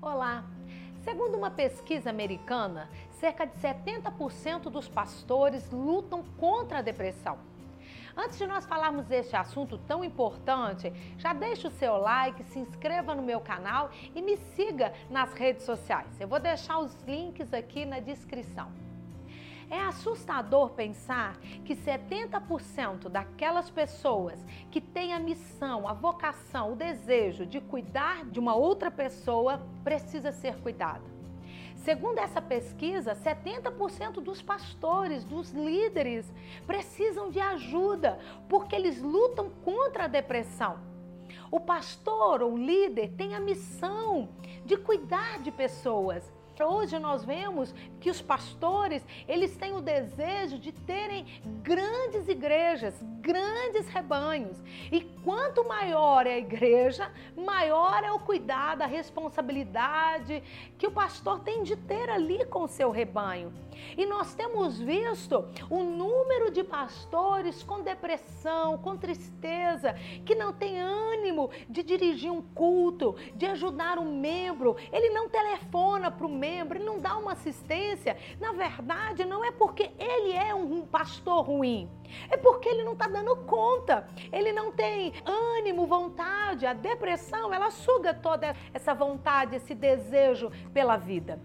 Olá! Segundo uma pesquisa americana, cerca de 70% dos pastores lutam contra a depressão. Antes de nós falarmos deste assunto tão importante, já deixe o seu like, se inscreva no meu canal e me siga nas redes sociais. Eu vou deixar os links aqui na descrição. É assustador pensar que 70% daquelas pessoas que têm a missão, a vocação, o desejo de cuidar de uma outra pessoa precisa ser cuidada. Segundo essa pesquisa, 70% dos pastores, dos líderes, precisam de ajuda porque eles lutam contra a depressão. O pastor ou líder tem a missão de cuidar de pessoas Hoje nós vemos que os pastores, eles têm o desejo de terem grandes igrejas, grandes rebanhos. E quanto maior é a igreja, maior é o cuidado, a responsabilidade que o pastor tem de ter ali com o seu rebanho. E nós temos visto o número de pastores com depressão, com tristeza, que não tem ânimo de dirigir um culto, de ajudar um membro, ele não telefona para o membro membro, ele não dá uma assistência. Na verdade, não é porque ele é um pastor ruim, é porque ele não está dando conta, ele não tem ânimo, vontade. A depressão, ela suga toda essa vontade, esse desejo pela vida.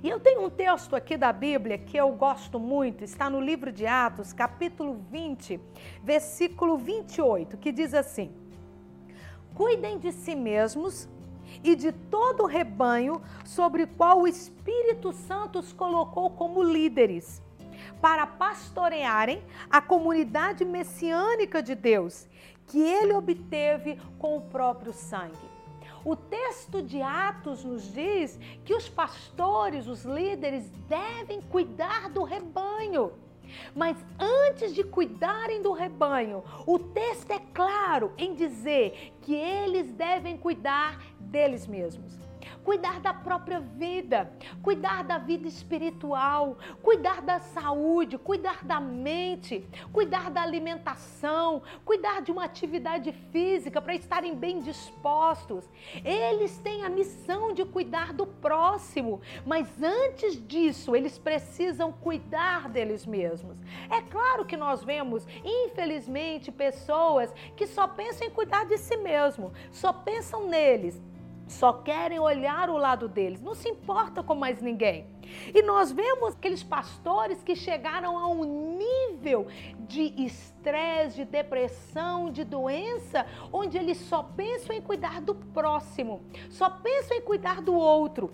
E eu tenho um texto aqui da Bíblia que eu gosto muito, está no livro de Atos, capítulo 20, versículo 28, que diz assim: Cuidem de si mesmos e de todo o rebanho sobre o qual o Espírito Santo os colocou como líderes, para pastorearem a comunidade messiânica de Deus, que ele obteve com o próprio sangue. O texto de Atos nos diz que os pastores, os líderes, devem cuidar do rebanho. Mas antes de cuidarem do rebanho, o texto é claro em dizer que eles devem cuidar deles mesmos cuidar da própria vida, cuidar da vida espiritual, cuidar da saúde, cuidar da mente, cuidar da alimentação, cuidar de uma atividade física para estarem bem dispostos. Eles têm a missão de cuidar do próximo, mas antes disso, eles precisam cuidar deles mesmos. É claro que nós vemos, infelizmente, pessoas que só pensam em cuidar de si mesmo, só pensam neles só querem olhar o lado deles, não se importa com mais ninguém. E nós vemos aqueles pastores que chegaram a um nível de estresse, de depressão, de doença, onde eles só pensam em cuidar do próximo, só pensam em cuidar do outro.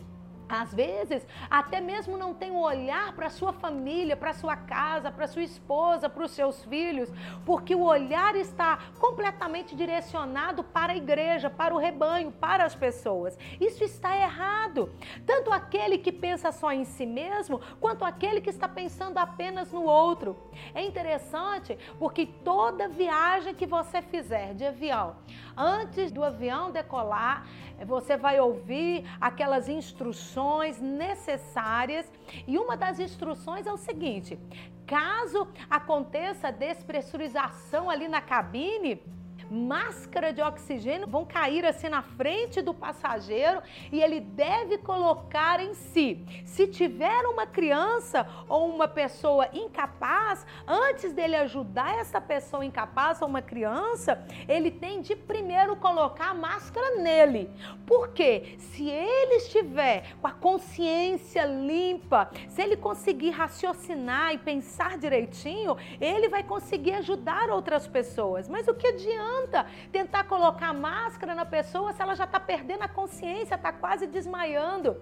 Às vezes, até mesmo não tem um olhar para sua família, para sua casa, para sua esposa, para os seus filhos, porque o olhar está completamente direcionado para a igreja, para o rebanho, para as pessoas. Isso está errado. Tanto aquele que pensa só em si mesmo, quanto aquele que está pensando apenas no outro. É interessante porque toda viagem que você fizer de avião, antes do avião decolar, você vai ouvir aquelas instruções necessárias. E uma das instruções é o seguinte: caso aconteça despressurização ali na cabine, máscara de oxigênio vão cair assim na frente do passageiro e ele deve colocar em si. Se tiver uma criança ou uma pessoa incapaz, antes dele ajudar essa pessoa incapaz ou uma criança, ele tem de primeiro colocar a máscara nele. Porque se ele estiver com a consciência limpa, se ele conseguir raciocinar e pensar direitinho, ele vai conseguir ajudar outras pessoas. Mas o que adianta? Adianta tentar colocar máscara na pessoa se ela já está perdendo a consciência, está quase desmaiando.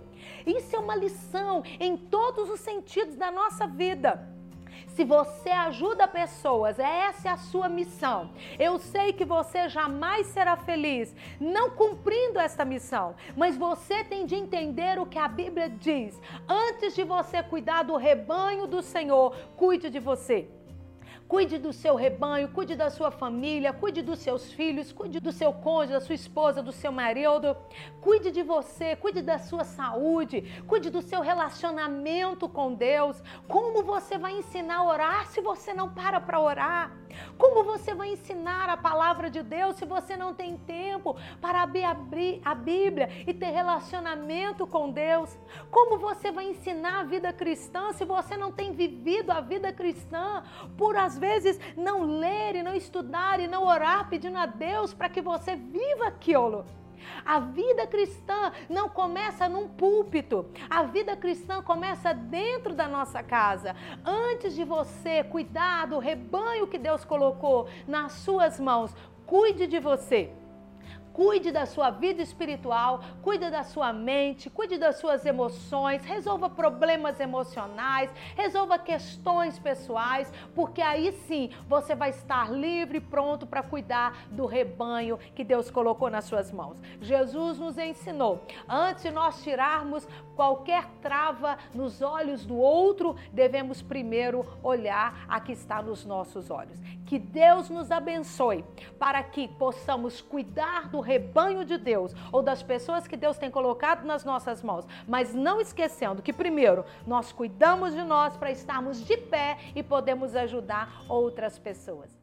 Isso é uma lição em todos os sentidos da nossa vida. Se você ajuda pessoas, essa é a sua missão. Eu sei que você jamais será feliz não cumprindo esta missão, mas você tem de entender o que a Bíblia diz. Antes de você cuidar do rebanho do Senhor, cuide de você. Cuide do seu rebanho, cuide da sua família, cuide dos seus filhos, cuide do seu cônjuge, da sua esposa, do seu marido. Cuide de você, cuide da sua saúde, cuide do seu relacionamento com Deus. Como você vai ensinar a orar se você não para para orar? Como você vai ensinar a palavra de Deus se você não tem tempo para abrir a Bíblia e ter relacionamento com Deus? Como você vai ensinar a vida cristã se você não tem vivido a vida cristã por às vezes não ler e não estudar e não orar pedindo a Deus para que você viva aquilo? A vida cristã não começa num púlpito. A vida cristã começa dentro da nossa casa. Antes de você cuidar do rebanho que Deus colocou nas suas mãos, cuide de você. Cuide da sua vida espiritual, cuide da sua mente, cuide das suas emoções, resolva problemas emocionais, resolva questões pessoais, porque aí sim você vai estar livre e pronto para cuidar do rebanho que Deus colocou nas suas mãos. Jesus nos ensinou, antes de nós tirarmos qualquer trava nos olhos do outro, devemos primeiro olhar a que está nos nossos olhos. Que Deus nos abençoe para que possamos cuidar do rebanho de Deus ou das pessoas que Deus tem colocado nas nossas mãos, mas não esquecendo que primeiro nós cuidamos de nós para estarmos de pé e podemos ajudar outras pessoas.